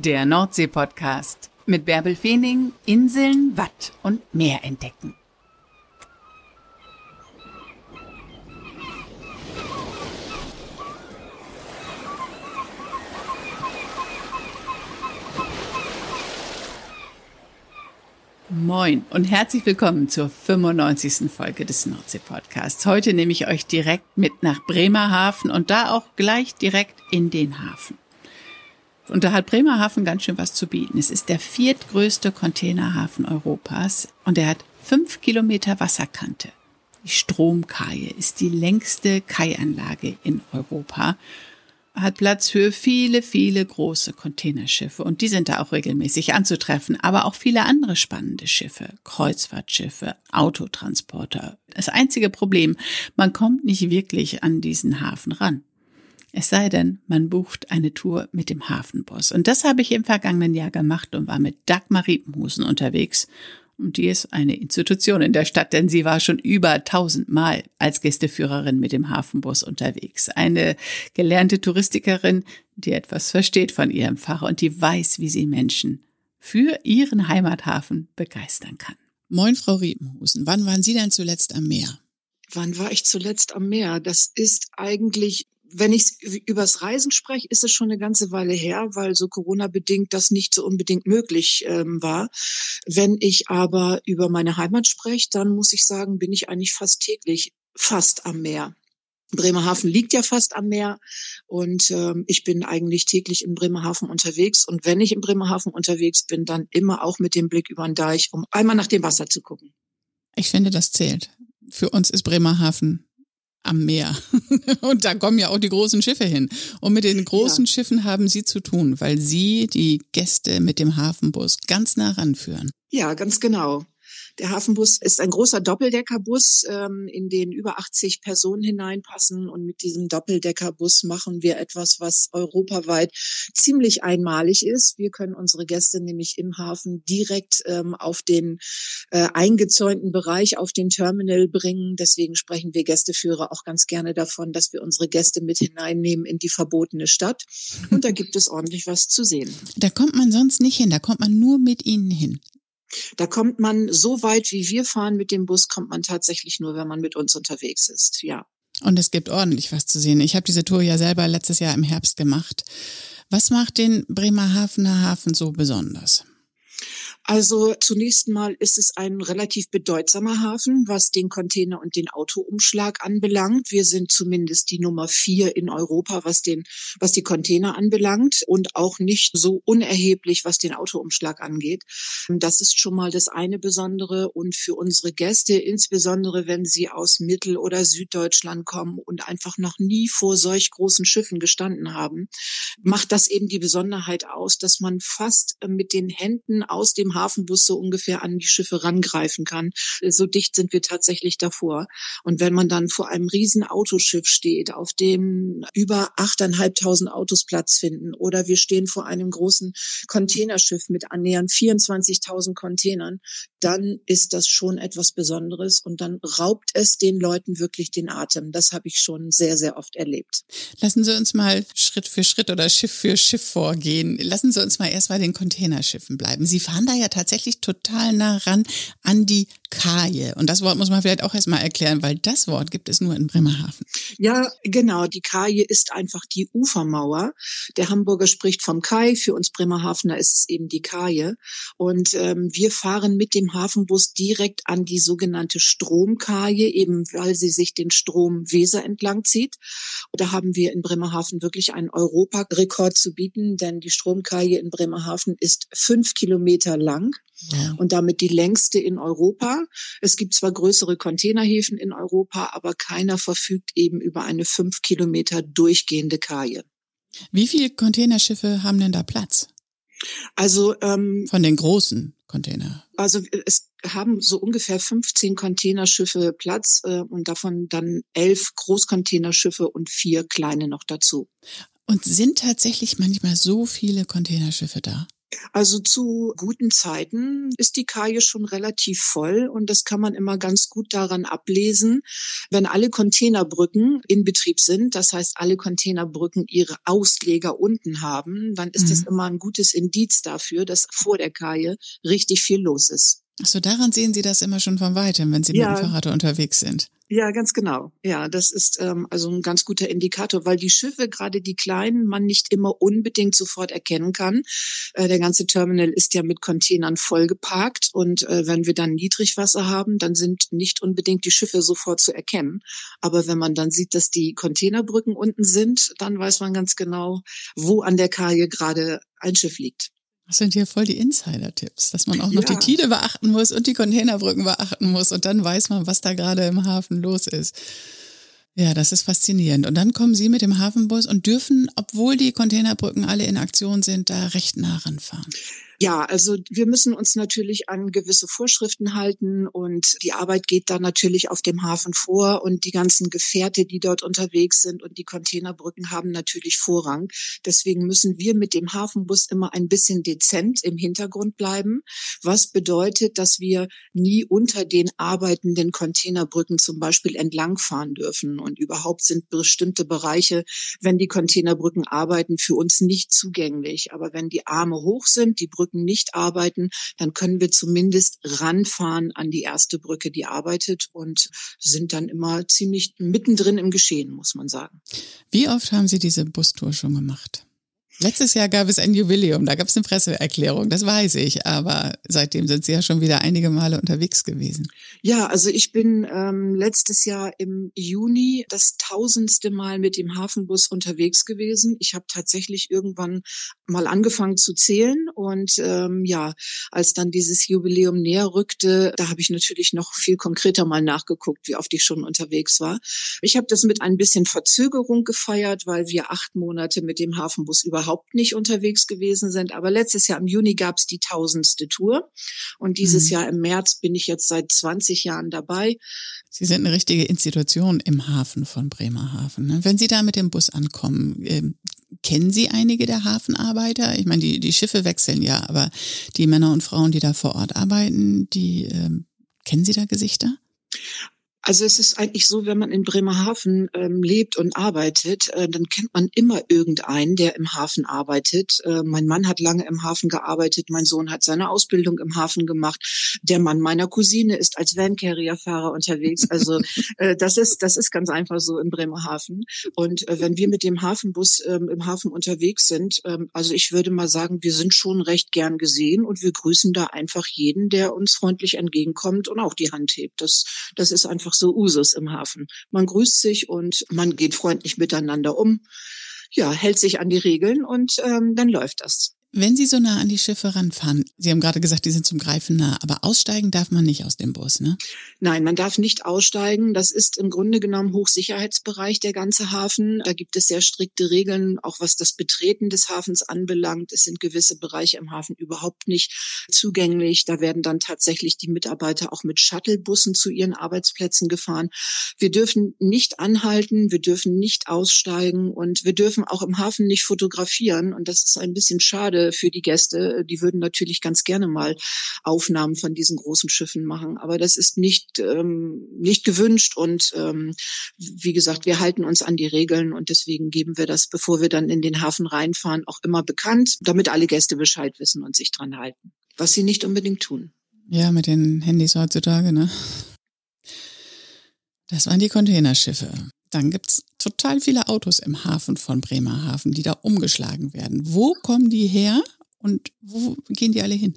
Der Nordsee-Podcast mit Bärbel Feening, Inseln, Watt und Meer entdecken. Moin und herzlich willkommen zur 95. Folge des Nordsee-Podcasts. Heute nehme ich euch direkt mit nach Bremerhaven und da auch gleich direkt in den Hafen. Und da hat Bremerhaven ganz schön was zu bieten. Es ist der viertgrößte Containerhafen Europas und er hat fünf Kilometer Wasserkante. Die Stromkaie ist die längste Kaianlage in Europa hat Platz für viele, viele große Containerschiffe und die sind da auch regelmäßig anzutreffen, aber auch viele andere spannende Schiffe, Kreuzfahrtschiffe, Autotransporter. Das einzige Problem, man kommt nicht wirklich an diesen Hafen ran. Es sei denn, man bucht eine Tour mit dem Hafenboss. Und das habe ich im vergangenen Jahr gemacht und war mit Dagmar Riepenhusen unterwegs und die ist eine Institution in der Stadt, denn sie war schon über tausendmal als Gästeführerin mit dem Hafenbus unterwegs. Eine gelernte Touristikerin, die etwas versteht von ihrem Fach und die weiß, wie sie Menschen für ihren Heimathafen begeistern kann. Moin, Frau Riepenhusen. Wann waren Sie denn zuletzt am Meer? Wann war ich zuletzt am Meer? Das ist eigentlich wenn ich übers Reisen spreche, ist es schon eine ganze Weile her, weil so Corona-bedingt das nicht so unbedingt möglich ähm, war. Wenn ich aber über meine Heimat spreche, dann muss ich sagen, bin ich eigentlich fast täglich fast am Meer. Bremerhaven liegt ja fast am Meer und ähm, ich bin eigentlich täglich in Bremerhaven unterwegs. Und wenn ich in Bremerhaven unterwegs bin, dann immer auch mit dem Blick über den Deich, um einmal nach dem Wasser zu gucken. Ich finde, das zählt. Für uns ist Bremerhaven am Meer. Und da kommen ja auch die großen Schiffe hin. Und mit den großen ja. Schiffen haben Sie zu tun, weil Sie die Gäste mit dem Hafenbus ganz nah ranführen. Ja, ganz genau. Der Hafenbus ist ein großer Doppeldeckerbus, ähm, in den über 80 Personen hineinpassen. Und mit diesem Doppeldeckerbus machen wir etwas, was europaweit ziemlich einmalig ist. Wir können unsere Gäste nämlich im Hafen direkt ähm, auf den äh, eingezäunten Bereich, auf den Terminal bringen. Deswegen sprechen wir Gästeführer auch ganz gerne davon, dass wir unsere Gäste mit hineinnehmen in die verbotene Stadt. Und da gibt es ordentlich was zu sehen. Da kommt man sonst nicht hin, da kommt man nur mit Ihnen hin. Da kommt man so weit, wie wir fahren mit dem Bus, kommt man tatsächlich nur, wenn man mit uns unterwegs ist, ja. Und es gibt ordentlich was zu sehen. Ich habe diese Tour ja selber letztes Jahr im Herbst gemacht. Was macht den Bremerhavener Hafen so besonders? Also zunächst mal ist es ein relativ bedeutsamer Hafen, was den Container und den Autoumschlag anbelangt. Wir sind zumindest die Nummer vier in Europa, was den, was die Container anbelangt und auch nicht so unerheblich, was den Autoumschlag angeht. Das ist schon mal das eine Besondere und für unsere Gäste, insbesondere wenn sie aus Mittel- oder Süddeutschland kommen und einfach noch nie vor solch großen Schiffen gestanden haben, macht das eben die Besonderheit aus, dass man fast mit den Händen aus dem Hafenbus so ungefähr an die Schiffe rangreifen kann. So dicht sind wir tatsächlich davor. Und wenn man dann vor einem riesen Autoschiff steht, auf dem über achteinhalbtausend Autos Platz finden, oder wir stehen vor einem großen Containerschiff mit annähernd 24.000 Containern, dann ist das schon etwas Besonderes und dann raubt es den Leuten wirklich den Atem. Das habe ich schon sehr, sehr oft erlebt. Lassen Sie uns mal Schritt für Schritt oder Schiff für Schiff vorgehen. Lassen Sie uns mal erst bei den Containerschiffen bleiben. Sie fahren da ja tatsächlich total nah ran an die Kaje. Und das Wort muss man vielleicht auch erstmal erklären, weil das Wort gibt es nur in Bremerhaven. Ja, genau. Die Kaje ist einfach die Ufermauer. Der Hamburger spricht vom Kai. Für uns Bremerhavener ist es eben die Kaje. Und ähm, wir fahren mit dem Hafenbus direkt an die sogenannte Stromkaje, eben weil sie sich den Strom Weser entlang zieht. Und da haben wir in Bremerhaven wirklich einen Europarekord zu bieten, denn die Stromkaje in Bremerhaven ist fünf Kilometer lang ja. und damit die längste in Europa. Es gibt zwar größere Containerhäfen in Europa, aber keiner verfügt eben über eine fünf Kilometer durchgehende Kaje. Wie viele Containerschiffe haben denn da Platz? Also ähm, von den großen Container. Also es haben so ungefähr 15 Containerschiffe Platz äh, und davon dann elf Großcontainerschiffe und vier kleine noch dazu. Und sind tatsächlich manchmal so viele Containerschiffe da? Also zu guten Zeiten ist die Kaje schon relativ voll und das kann man immer ganz gut daran ablesen, wenn alle Containerbrücken in Betrieb sind, das heißt alle Containerbrücken ihre Ausleger unten haben, dann ist mhm. das immer ein gutes Indiz dafür, dass vor der Kaje richtig viel los ist. Ach so, daran sehen Sie das immer schon von weitem, wenn Sie ja. mit dem Fahrrad unterwegs sind. Ja, ganz genau. Ja, das ist ähm, also ein ganz guter Indikator, weil die Schiffe, gerade die kleinen, man nicht immer unbedingt sofort erkennen kann. Äh, der ganze Terminal ist ja mit Containern vollgeparkt und äh, wenn wir dann Niedrigwasser haben, dann sind nicht unbedingt die Schiffe sofort zu erkennen. Aber wenn man dann sieht, dass die Containerbrücken unten sind, dann weiß man ganz genau, wo an der Kaje gerade ein Schiff liegt. Das sind hier voll die Insider-Tipps, dass man auch noch ja. die Tide beachten muss und die Containerbrücken beachten muss und dann weiß man, was da gerade im Hafen los ist. Ja, das ist faszinierend. Und dann kommen Sie mit dem Hafenbus und dürfen, obwohl die Containerbrücken alle in Aktion sind, da recht nah ranfahren. Ja, also wir müssen uns natürlich an gewisse Vorschriften halten und die Arbeit geht dann natürlich auf dem Hafen vor und die ganzen Gefährte, die dort unterwegs sind und die Containerbrücken haben natürlich Vorrang. Deswegen müssen wir mit dem Hafenbus immer ein bisschen dezent im Hintergrund bleiben, was bedeutet, dass wir nie unter den arbeitenden Containerbrücken zum Beispiel entlangfahren dürfen und überhaupt sind bestimmte Bereiche, wenn die Containerbrücken arbeiten, für uns nicht zugänglich. Aber wenn die Arme hoch sind, die Brücken Brücken nicht arbeiten, dann können wir zumindest ranfahren an die erste Brücke, die arbeitet und sind dann immer ziemlich mittendrin im Geschehen, muss man sagen. Wie oft haben Sie diese Bustour schon gemacht? Letztes Jahr gab es ein Jubiläum, da gab es eine Presseerklärung, das weiß ich, aber seitdem sind Sie ja schon wieder einige Male unterwegs gewesen. Ja, also ich bin ähm, letztes Jahr im Juni das tausendste Mal mit dem Hafenbus unterwegs gewesen. Ich habe tatsächlich irgendwann mal angefangen zu zählen und ähm, ja, als dann dieses Jubiläum näher rückte, da habe ich natürlich noch viel konkreter mal nachgeguckt, wie oft ich schon unterwegs war. Ich habe das mit ein bisschen Verzögerung gefeiert, weil wir acht Monate mit dem Hafenbus überhaupt überhaupt nicht unterwegs gewesen sind. Aber letztes Jahr im Juni gab es die tausendste Tour. Und dieses mhm. Jahr im März bin ich jetzt seit 20 Jahren dabei. Sie sind eine richtige Institution im Hafen von Bremerhaven. Ne? Wenn Sie da mit dem Bus ankommen, äh, kennen Sie einige der Hafenarbeiter? Ich meine, die, die Schiffe wechseln ja, aber die Männer und Frauen, die da vor Ort arbeiten, die äh, kennen Sie da Gesichter? Also es ist eigentlich so, wenn man in Bremerhaven ähm, lebt und arbeitet, äh, dann kennt man immer irgendeinen, der im Hafen arbeitet. Äh, mein Mann hat lange im Hafen gearbeitet, mein Sohn hat seine Ausbildung im Hafen gemacht. Der Mann meiner Cousine ist als Van-Carrier-Fahrer unterwegs. Also äh, das ist das ist ganz einfach so in Bremerhaven. Und äh, wenn wir mit dem Hafenbus ähm, im Hafen unterwegs sind, ähm, also ich würde mal sagen, wir sind schon recht gern gesehen und wir grüßen da einfach jeden, der uns freundlich entgegenkommt und auch die Hand hebt. Das das ist einfach so Usus im Hafen. Man grüßt sich und man geht freundlich miteinander um, ja, hält sich an die Regeln und ähm, dann läuft das. Wenn Sie so nah an die Schiffe ranfahren, Sie haben gerade gesagt, die sind zum Greifen nah, aber aussteigen darf man nicht aus dem Bus, ne? Nein, man darf nicht aussteigen. Das ist im Grunde genommen Hochsicherheitsbereich, der ganze Hafen. Da gibt es sehr strikte Regeln, auch was das Betreten des Hafens anbelangt. Es sind gewisse Bereiche im Hafen überhaupt nicht zugänglich. Da werden dann tatsächlich die Mitarbeiter auch mit Shuttlebussen zu ihren Arbeitsplätzen gefahren. Wir dürfen nicht anhalten, wir dürfen nicht aussteigen und wir dürfen auch im Hafen nicht fotografieren. Und das ist ein bisschen schade für die Gäste. Die würden natürlich ganz gerne mal Aufnahmen von diesen großen Schiffen machen, aber das ist nicht ähm, nicht gewünscht und ähm, wie gesagt, wir halten uns an die Regeln und deswegen geben wir das, bevor wir dann in den Hafen reinfahren, auch immer bekannt, damit alle Gäste Bescheid wissen und sich dran halten, was sie nicht unbedingt tun. Ja, mit den Handys heutzutage, ne? Das waren die Containerschiffe. Dann gibt's total viele Autos im Hafen von Bremerhaven, die da umgeschlagen werden. Wo kommen die her und wo gehen die alle hin?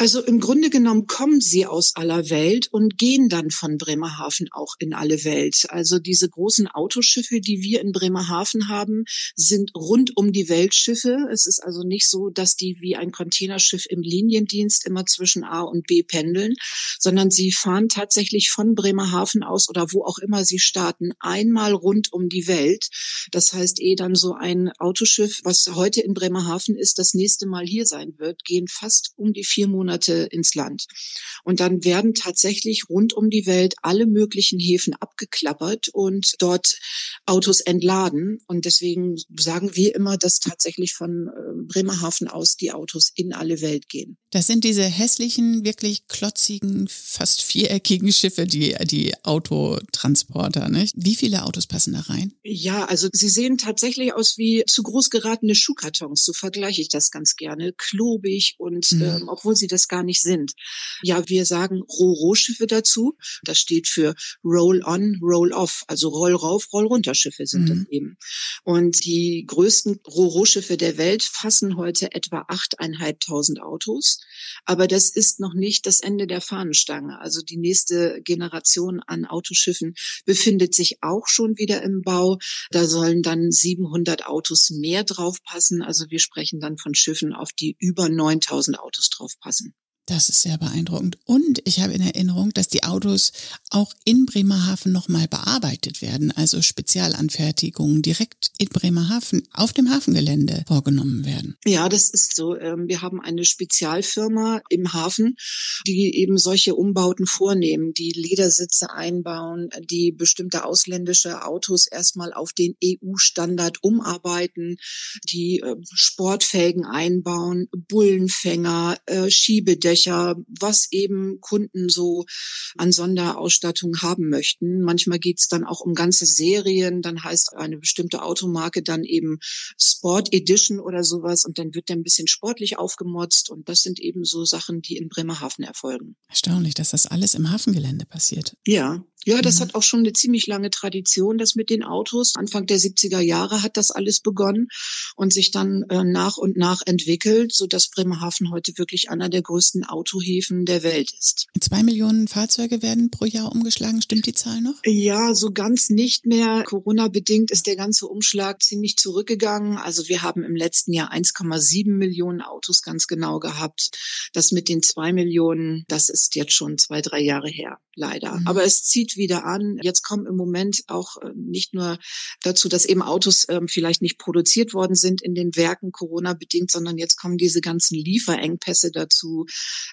Also im Grunde genommen kommen sie aus aller Welt und gehen dann von Bremerhaven auch in alle Welt. Also diese großen Autoschiffe, die wir in Bremerhaven haben, sind rund um die Welt Schiffe. Es ist also nicht so, dass die wie ein Containerschiff im Liniendienst immer zwischen A und B pendeln, sondern sie fahren tatsächlich von Bremerhaven aus oder wo auch immer sie starten, einmal rund um die Welt. Das heißt, eh dann so ein Autoschiff, was heute in Bremerhaven ist, das nächste Mal hier sein wird, gehen fast um die vier Monate Monate ins Land. Und dann werden tatsächlich rund um die Welt alle möglichen Häfen abgeklappert und dort Autos entladen. Und deswegen sagen wir immer, dass tatsächlich von äh, Bremerhaven aus die Autos in alle Welt gehen. Das sind diese hässlichen, wirklich klotzigen, fast viereckigen Schiffe, die, die Autotransporter, nicht? Wie viele Autos passen da rein? Ja, also sie sehen tatsächlich aus wie zu groß geratene Schuhkartons. So vergleiche ich das ganz gerne. Klobig und mhm. ähm, obwohl sie das gar nicht sind. Ja, wir sagen Ro-Ro-Schiffe dazu. Das steht für Roll-on, Roll-off, also Roll rauf, Roll runter Schiffe sind mhm. das eben. Und die größten Ro-Ro-Schiffe der Welt fassen heute etwa achteinhalbtausend Autos. Aber das ist noch nicht das Ende der Fahnenstange. Also die nächste Generation an Autoschiffen befindet sich auch schon wieder im Bau. Da sollen dann 700 Autos mehr draufpassen. Also wir sprechen dann von Schiffen, auf die über 9000 Autos draufpassen. Das ist sehr beeindruckend. Und ich habe in Erinnerung, dass die Autos auch in Bremerhaven nochmal bearbeitet werden, also Spezialanfertigungen direkt in Bremerhaven auf dem Hafengelände vorgenommen werden. Ja, das ist so. Ähm, wir haben eine Spezialfirma im Hafen, die eben solche Umbauten vornehmen, die Ledersitze einbauen, die bestimmte ausländische Autos erstmal auf den EU-Standard umarbeiten, die ähm, Sportfelgen einbauen, Bullenfänger, äh, Schiebedächer, Lautsprecher, was eben Kunden so an Sonderausstattung haben möchten. Manchmal geht's dann auch um ganze Serien, dann heißt eine bestimmte Automarke dann eben Sport Edition oder sowas und dann wird der ein bisschen sportlich aufgemotzt und das sind eben so Sachen, die in Bremerhaven erfolgen. Erstaunlich, dass das alles im Hafengelände passiert. Ja, ja, das mhm. hat auch schon eine ziemlich lange Tradition, das mit den Autos. Anfang der 70er Jahre hat das alles begonnen und sich dann äh, nach und nach entwickelt, so dass Bremerhaven heute wirklich einer der größten Autohäfen der Welt ist. Zwei Millionen Fahrzeuge werden pro Jahr umgeschlagen. Stimmt die Zahl noch? Ja, so ganz nicht mehr. Corona-bedingt ist der ganze Umschlag ziemlich zurückgegangen. Also wir haben im letzten Jahr 1,7 Millionen Autos ganz genau gehabt. Das mit den zwei Millionen, das ist jetzt schon zwei, drei Jahre her, leider. Mhm. Aber es zieht wieder an. Jetzt kommen im Moment auch äh, nicht nur dazu, dass eben Autos ähm, vielleicht nicht produziert worden sind in den Werken Corona bedingt, sondern jetzt kommen diese ganzen Lieferengpässe dazu.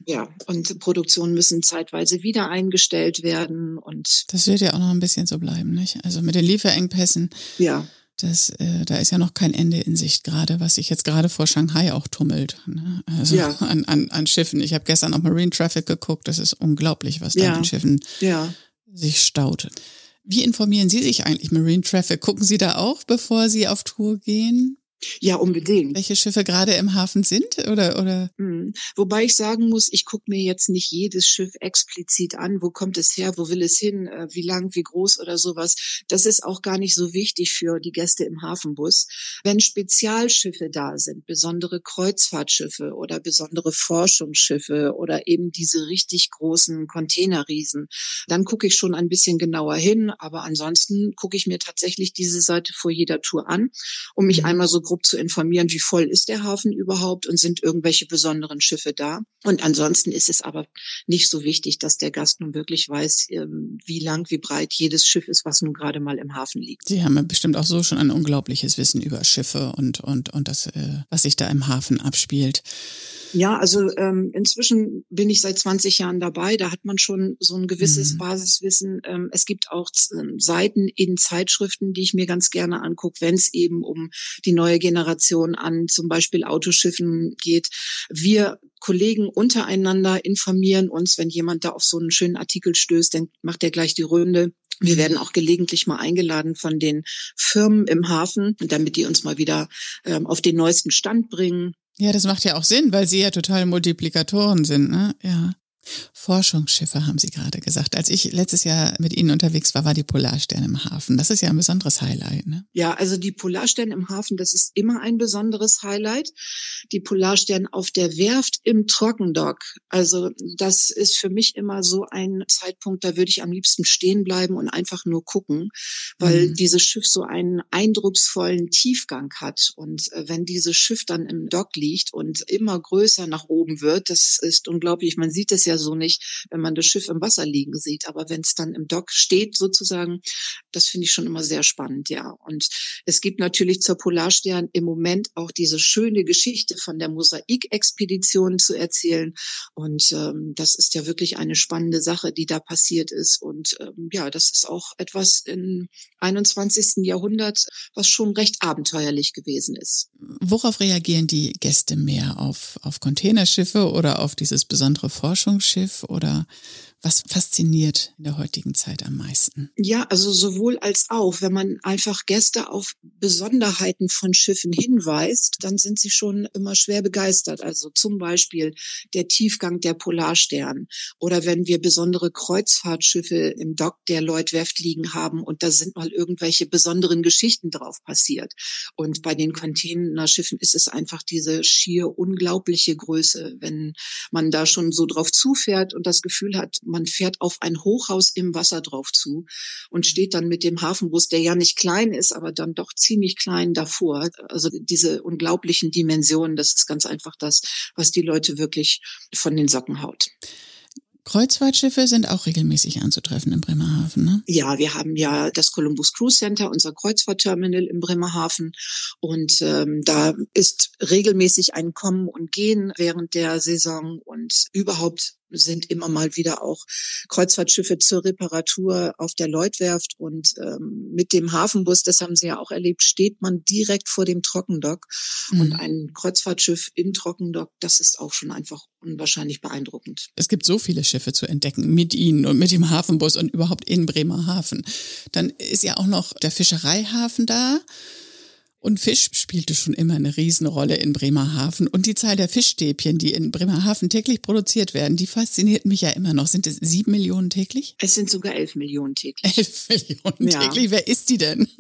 Ja, und Produktionen müssen zeitweise wieder eingestellt werden und das wird ja auch noch ein bisschen so bleiben, nicht? Also mit den Lieferengpässen. Ja. Das, äh, da ist ja noch kein Ende in Sicht gerade, was sich jetzt gerade vor Shanghai auch tummelt. Ne? Also ja. an, an, an Schiffen. Ich habe gestern auf Marine Traffic geguckt. Das ist unglaublich, was da ja. an Schiffen ja sich staut. Wie informieren Sie sich eigentlich Marine Traffic? Gucken Sie da auch, bevor Sie auf Tour gehen? Ja, unbedingt. Welche Schiffe gerade im Hafen sind oder oder? Mhm. Wobei ich sagen muss, ich gucke mir jetzt nicht jedes Schiff explizit an. Wo kommt es her? Wo will es hin? Äh, wie lang? Wie groß oder sowas? Das ist auch gar nicht so wichtig für die Gäste im Hafenbus. Wenn Spezialschiffe da sind, besondere Kreuzfahrtschiffe oder besondere Forschungsschiffe oder eben diese richtig großen Containerriesen, dann gucke ich schon ein bisschen genauer hin. Aber ansonsten gucke ich mir tatsächlich diese Seite vor jeder Tour an, um mich mhm. einmal so grob zu informieren, wie voll ist der Hafen überhaupt und sind irgendwelche besonderen Schiffe da. Und ansonsten ist es aber nicht so wichtig, dass der Gast nun wirklich weiß, ähm, wie lang, wie breit jedes Schiff ist, was nun gerade mal im Hafen liegt. Sie haben ja bestimmt auch so schon ein unglaubliches Wissen über Schiffe und, und, und das, äh, was sich da im Hafen abspielt. Ja, also ähm, inzwischen bin ich seit 20 Jahren dabei. Da hat man schon so ein gewisses mhm. Basiswissen. Ähm, es gibt auch ähm, Seiten in Zeitschriften, die ich mir ganz gerne angucke, wenn es eben um die neue Generation an zum Beispiel Autoschiffen geht. Wir Kollegen untereinander informieren uns, wenn jemand da auf so einen schönen Artikel stößt, dann macht er gleich die Runde. Wir mhm. werden auch gelegentlich mal eingeladen von den Firmen im Hafen, damit die uns mal wieder ähm, auf den neuesten Stand bringen. Ja, das macht ja auch Sinn, weil sie ja total Multiplikatoren sind, ne? Ja. Forschungsschiffe haben Sie gerade gesagt. Als ich letztes Jahr mit Ihnen unterwegs war, war die Polarstern im Hafen. Das ist ja ein besonderes Highlight. Ne? Ja, also die Polarstern im Hafen, das ist immer ein besonderes Highlight. Die Polarstern auf der Werft im Trockendock. Also das ist für mich immer so ein Zeitpunkt, da würde ich am liebsten stehen bleiben und einfach nur gucken, weil mhm. dieses Schiff so einen eindrucksvollen Tiefgang hat. Und äh, wenn dieses Schiff dann im Dock liegt und immer größer nach oben wird, das ist unglaublich. Man sieht es ja so nicht, wenn man das Schiff im Wasser liegen sieht. Aber wenn es dann im Dock steht sozusagen, das finde ich schon immer sehr spannend, ja. Und es gibt natürlich zur Polarstern im Moment auch diese schöne Geschichte von der Mosaikexpedition zu erzählen. Und ähm, das ist ja wirklich eine spannende Sache, die da passiert ist. Und ähm, ja, das ist auch etwas im 21. Jahrhundert, was schon recht abenteuerlich gewesen ist. Worauf reagieren die Gäste mehr? Auf, auf Containerschiffe oder auf dieses besondere Forschungsschiff oder was fasziniert in der heutigen Zeit am meisten? Ja, also sowohl als auch. Wenn man einfach Gäste auf Besonderheiten von Schiffen hinweist, dann sind sie schon immer schwer begeistert. Also zum Beispiel der Tiefgang der Polarstern oder wenn wir besondere Kreuzfahrtschiffe im Dock der Lloydwerft liegen haben und da sind mal irgendwelche besonderen Geschichten drauf passiert. Und bei den Containerschiffen ist es einfach diese schier unglaubliche Größe, wenn man da schon so drauf zufährt und das Gefühl hat, man fährt auf ein Hochhaus im Wasser drauf zu und steht dann mit dem Hafenbus, der ja nicht klein ist, aber dann doch ziemlich klein davor. Also diese unglaublichen Dimensionen, das ist ganz einfach das, was die Leute wirklich von den Socken haut. Kreuzfahrtschiffe sind auch regelmäßig anzutreffen in Bremerhaven, ne? Ja, wir haben ja das Columbus Cruise Center, unser Kreuzfahrtterminal in Bremerhaven. Und ähm, da ist regelmäßig ein Kommen und Gehen während der Saison und überhaupt sind immer mal wieder auch Kreuzfahrtschiffe zur Reparatur auf der Lloydwerft und ähm, mit dem Hafenbus, das haben Sie ja auch erlebt, steht man direkt vor dem Trockendock mhm. und ein Kreuzfahrtschiff im Trockendock, das ist auch schon einfach unwahrscheinlich beeindruckend. Es gibt so viele Schiffe zu entdecken mit Ihnen und mit dem Hafenbus und überhaupt in Bremerhaven. Dann ist ja auch noch der Fischereihafen da. Und Fisch spielte schon immer eine Riesenrolle in Bremerhaven. Und die Zahl der Fischstäbchen, die in Bremerhaven täglich produziert werden, die fasziniert mich ja immer noch. Sind es sieben Millionen täglich? Es sind sogar elf Millionen täglich. Elf Millionen ja. täglich? Wer ist die denn?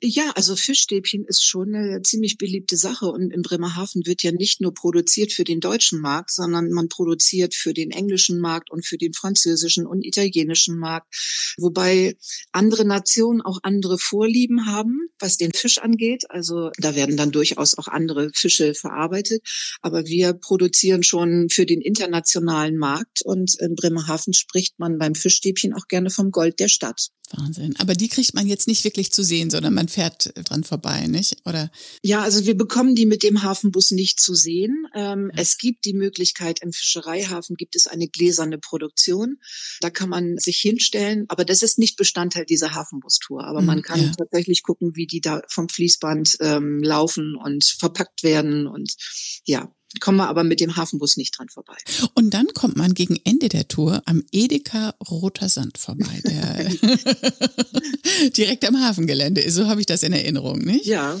Ja, also Fischstäbchen ist schon eine ziemlich beliebte Sache und in Bremerhaven wird ja nicht nur produziert für den deutschen Markt, sondern man produziert für den englischen Markt und für den französischen und italienischen Markt, wobei andere Nationen auch andere Vorlieben haben, was den Fisch angeht. Also da werden dann durchaus auch andere Fische verarbeitet, aber wir produzieren schon für den internationalen Markt und in Bremerhaven spricht man beim Fischstäbchen auch gerne vom Gold der Stadt. Wahnsinn. Aber die kriegt man jetzt nicht wirklich zu sehen, sondern man fährt dran vorbei, nicht? Oder? Ja, also wir bekommen die mit dem Hafenbus nicht zu sehen. Ähm, ja. Es gibt die Möglichkeit, im Fischereihafen gibt es eine gläserne Produktion. Da kann man sich hinstellen, aber das ist nicht Bestandteil dieser Hafenbustour. Aber man mhm, kann ja. tatsächlich gucken, wie die da vom Fließband ähm, laufen und verpackt werden und ja, kommen wir aber mit dem Hafenbus nicht dran vorbei. Und dann kommt man gegen Ende der Tour am Edeka Roter Sand vorbei, der direkt am Hafengelände ist. So habe ich das in Erinnerung, nicht? Ja.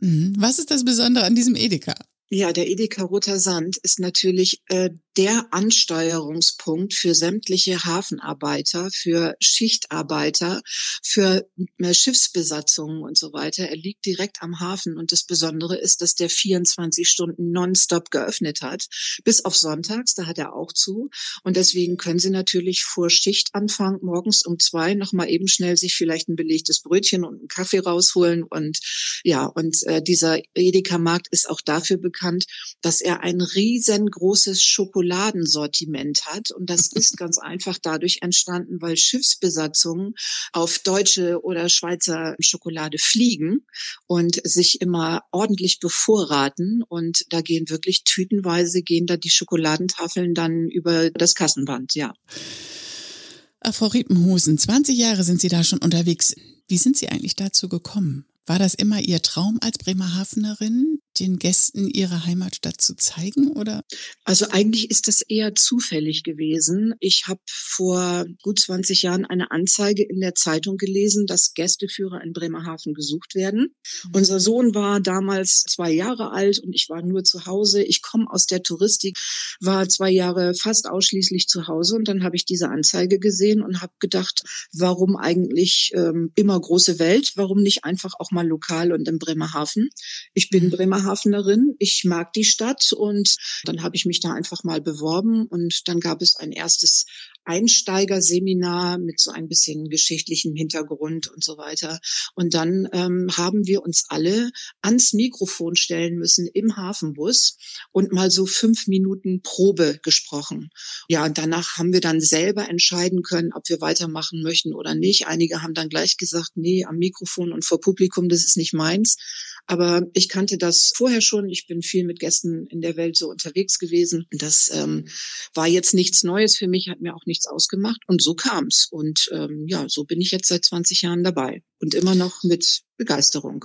Mhm. Was ist das Besondere an diesem Edeka? Ja, der Edeka Roter Sand ist natürlich äh, der Ansteuerungspunkt für sämtliche Hafenarbeiter, für Schichtarbeiter, für äh, Schiffsbesatzungen und so weiter. Er liegt direkt am Hafen und das Besondere ist, dass der 24 Stunden nonstop geöffnet hat, bis auf Sonntags, da hat er auch zu. Und deswegen können Sie natürlich vor Schichtanfang morgens um zwei noch mal eben schnell sich vielleicht ein belegtes Brötchen und einen Kaffee rausholen und ja, und äh, dieser Edeka-Markt ist auch dafür bekannt, bekannt, dass er ein riesengroßes Schokoladensortiment hat. Und das ist ganz einfach dadurch entstanden, weil Schiffsbesatzungen auf deutsche oder Schweizer Schokolade fliegen und sich immer ordentlich bevorraten. Und da gehen wirklich tütenweise, gehen da die Schokoladentafeln dann über das Kassenband, ja. Frau Riepenhusen, 20 Jahre sind Sie da schon unterwegs. Wie sind Sie eigentlich dazu gekommen? War das immer Ihr Traum als Bremerhavenerin, den Gästen ihre Heimatstadt zu zeigen, oder? Also eigentlich ist das eher zufällig gewesen. Ich habe vor gut 20 Jahren eine Anzeige in der Zeitung gelesen, dass Gästeführer in Bremerhaven gesucht werden. Mhm. Unser Sohn war damals zwei Jahre alt und ich war nur zu Hause. Ich komme aus der Touristik, war zwei Jahre fast ausschließlich zu Hause und dann habe ich diese Anzeige gesehen und habe gedacht, warum eigentlich ähm, immer große Welt? Warum nicht einfach auch mal lokal und in Bremerhaven? Ich bin mhm. Bremerhaven Bremerhavenerin. Ich mag die Stadt und dann habe ich mich da einfach mal beworben und dann gab es ein erstes Einsteigerseminar mit so ein bisschen geschichtlichem Hintergrund und so weiter. Und dann ähm, haben wir uns alle ans Mikrofon stellen müssen im Hafenbus und mal so fünf Minuten Probe gesprochen. Ja, und danach haben wir dann selber entscheiden können, ob wir weitermachen möchten oder nicht. Einige haben dann gleich gesagt, nee, am Mikrofon und vor Publikum, das ist nicht meins. Aber ich kannte das vorher schon. Ich bin viel mit Gästen in der Welt so unterwegs gewesen. Das ähm, war jetzt nichts Neues für mich, hat mir auch nichts ausgemacht. Und so kam's. Und ähm, ja, so bin ich jetzt seit 20 Jahren dabei und immer noch mit Begeisterung.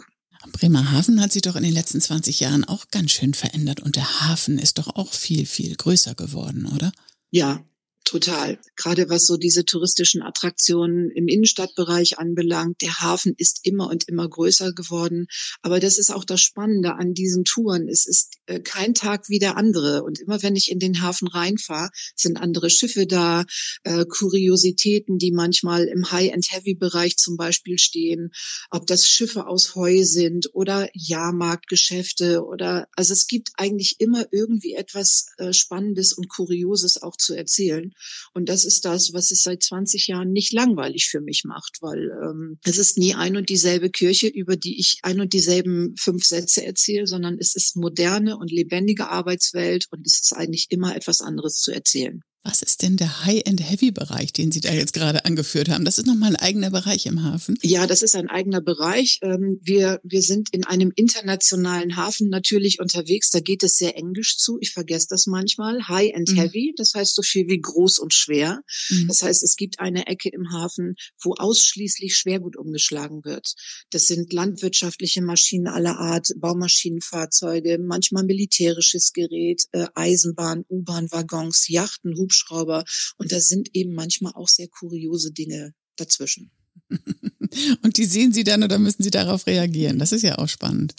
Bremerhaven hat sich doch in den letzten 20 Jahren auch ganz schön verändert und der Hafen ist doch auch viel, viel größer geworden, oder? Ja, Total. Gerade was so diese touristischen Attraktionen im Innenstadtbereich anbelangt. Der Hafen ist immer und immer größer geworden. Aber das ist auch das Spannende an diesen Touren. Es ist äh, kein Tag wie der andere. Und immer wenn ich in den Hafen reinfahre, sind andere Schiffe da, äh, Kuriositäten, die manchmal im High-and-Heavy-Bereich zum Beispiel stehen. Ob das Schiffe aus Heu sind oder Jahrmarktgeschäfte oder, also es gibt eigentlich immer irgendwie etwas äh, Spannendes und Kurioses auch zu erzählen. Und das ist das, was es seit 20 Jahren nicht langweilig für mich macht, weil ähm, es ist nie ein und dieselbe Kirche, über die ich ein und dieselben fünf Sätze erzähle, sondern es ist moderne und lebendige Arbeitswelt und es ist eigentlich immer etwas anderes zu erzählen. Was ist denn der High-and-Heavy-Bereich, den Sie da jetzt gerade angeführt haben? Das ist nochmal ein eigener Bereich im Hafen. Ja, das ist ein eigener Bereich. Ähm, wir, wir sind in einem internationalen Hafen natürlich unterwegs. Da geht es sehr englisch zu. Ich vergesse das manchmal. High-and-Heavy, mhm. das heißt so viel wie groß und schwer. Mhm. Das heißt, es gibt eine Ecke im Hafen, wo ausschließlich Schwergut umgeschlagen wird. Das sind landwirtschaftliche Maschinen aller Art, Baumaschinenfahrzeuge, manchmal militärisches Gerät, äh, Eisenbahn, U-Bahn-Waggons, Yachten, Hubschrauber. Hubschrauber. Und da sind eben manchmal auch sehr kuriose Dinge dazwischen. Und die sehen Sie dann oder müssen Sie darauf reagieren? Das ist ja auch spannend.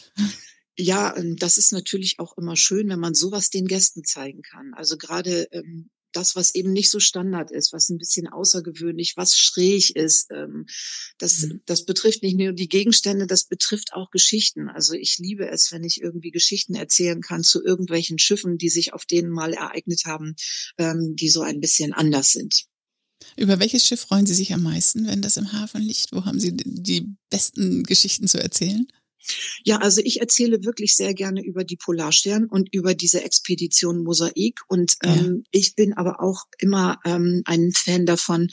Ja, ähm, das ist natürlich auch immer schön, wenn man sowas den Gästen zeigen kann. Also gerade ähm, das, was eben nicht so Standard ist, was ein bisschen außergewöhnlich, was schräg ist. Ähm, das, mhm. das betrifft nicht nur die Gegenstände, das betrifft auch Geschichten. Also ich liebe es, wenn ich irgendwie Geschichten erzählen kann zu irgendwelchen Schiffen, die sich auf denen mal ereignet haben, ähm, die so ein bisschen anders sind. Über welches Schiff freuen Sie sich am meisten, wenn das im Hafen liegt? Wo haben Sie die besten Geschichten zu erzählen? Ja, also ich erzähle wirklich sehr gerne über die Polarstern und über diese Expedition Mosaik. Und ähm, ja. ich bin aber auch immer ähm, ein Fan davon,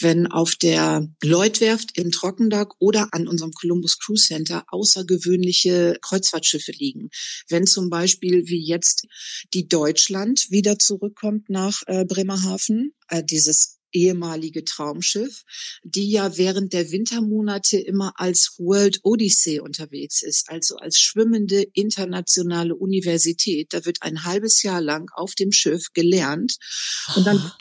wenn auf der Lloydwerft in Trockendock oder an unserem Columbus Cruise Center außergewöhnliche Kreuzfahrtschiffe liegen. Wenn zum Beispiel wie jetzt die Deutschland wieder zurückkommt nach äh, Bremerhaven, äh, dieses ehemalige Traumschiff, die ja während der Wintermonate immer als World Odyssey unterwegs ist, also als schwimmende internationale Universität. Da wird ein halbes Jahr lang auf dem Schiff gelernt und dann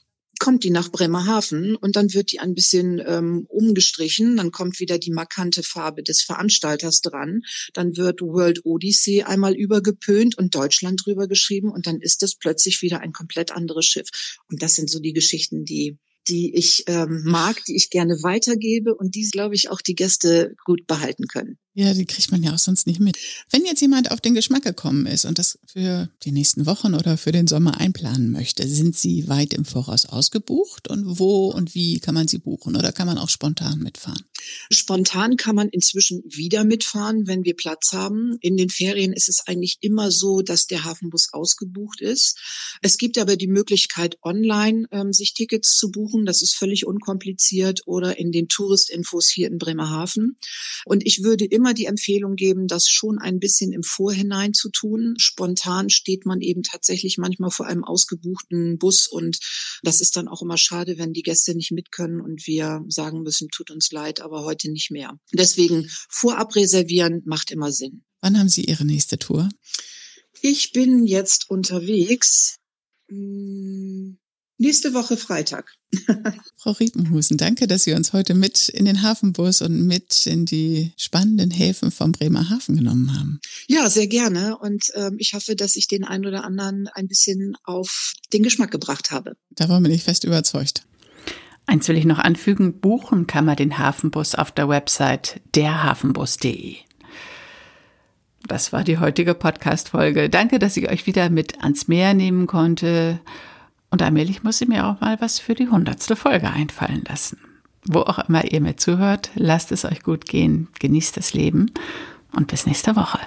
kommt die nach Bremerhaven und dann wird die ein bisschen ähm, umgestrichen. Dann kommt wieder die markante Farbe des Veranstalters dran. Dann wird World Odyssey einmal übergepönt und Deutschland drüber geschrieben und dann ist es plötzlich wieder ein komplett anderes Schiff. Und das sind so die Geschichten, die die ich ähm, mag, die ich gerne weitergebe und die, glaube ich, auch die Gäste gut behalten können. Ja, die kriegt man ja auch sonst nicht mit. Wenn jetzt jemand auf den Geschmack gekommen ist und das für die nächsten Wochen oder für den Sommer einplanen möchte, sind Sie weit im Voraus ausgebucht und wo und wie kann man sie buchen oder kann man auch spontan mitfahren? Spontan kann man inzwischen wieder mitfahren, wenn wir Platz haben. In den Ferien ist es eigentlich immer so, dass der Hafenbus ausgebucht ist. Es gibt aber die Möglichkeit, online ähm, sich Tickets zu buchen. Das ist völlig unkompliziert oder in den Touristinfos hier in Bremerhaven. Und ich würde immer die Empfehlung geben, das schon ein bisschen im Vorhinein zu tun. Spontan steht man eben tatsächlich manchmal vor einem ausgebuchten Bus und das ist dann auch immer schade, wenn die Gäste nicht mit können und wir sagen müssen, tut uns leid, aber heute nicht mehr. Deswegen vorab reservieren macht immer Sinn. Wann haben Sie Ihre nächste Tour? Ich bin jetzt unterwegs. Hm, nächste Woche Freitag. Frau Riepenhusen, danke, dass Sie uns heute mit in den Hafenbus und mit in die spannenden Häfen vom Bremerhaven genommen haben. Ja, sehr gerne. Und ähm, ich hoffe, dass ich den einen oder anderen ein bisschen auf den Geschmack gebracht habe. Davon bin ich fest überzeugt. Eins will ich noch anfügen, buchen kann man den Hafenbus auf der Website derhafenbus.de. das war die heutige Podcast-Folge. Danke, dass ich euch wieder mit ans Meer nehmen konnte. Und allmählich muss ich mir auch mal was für die hundertste Folge einfallen lassen. Wo auch immer ihr mir zuhört, lasst es euch gut gehen, genießt das Leben und bis nächste Woche.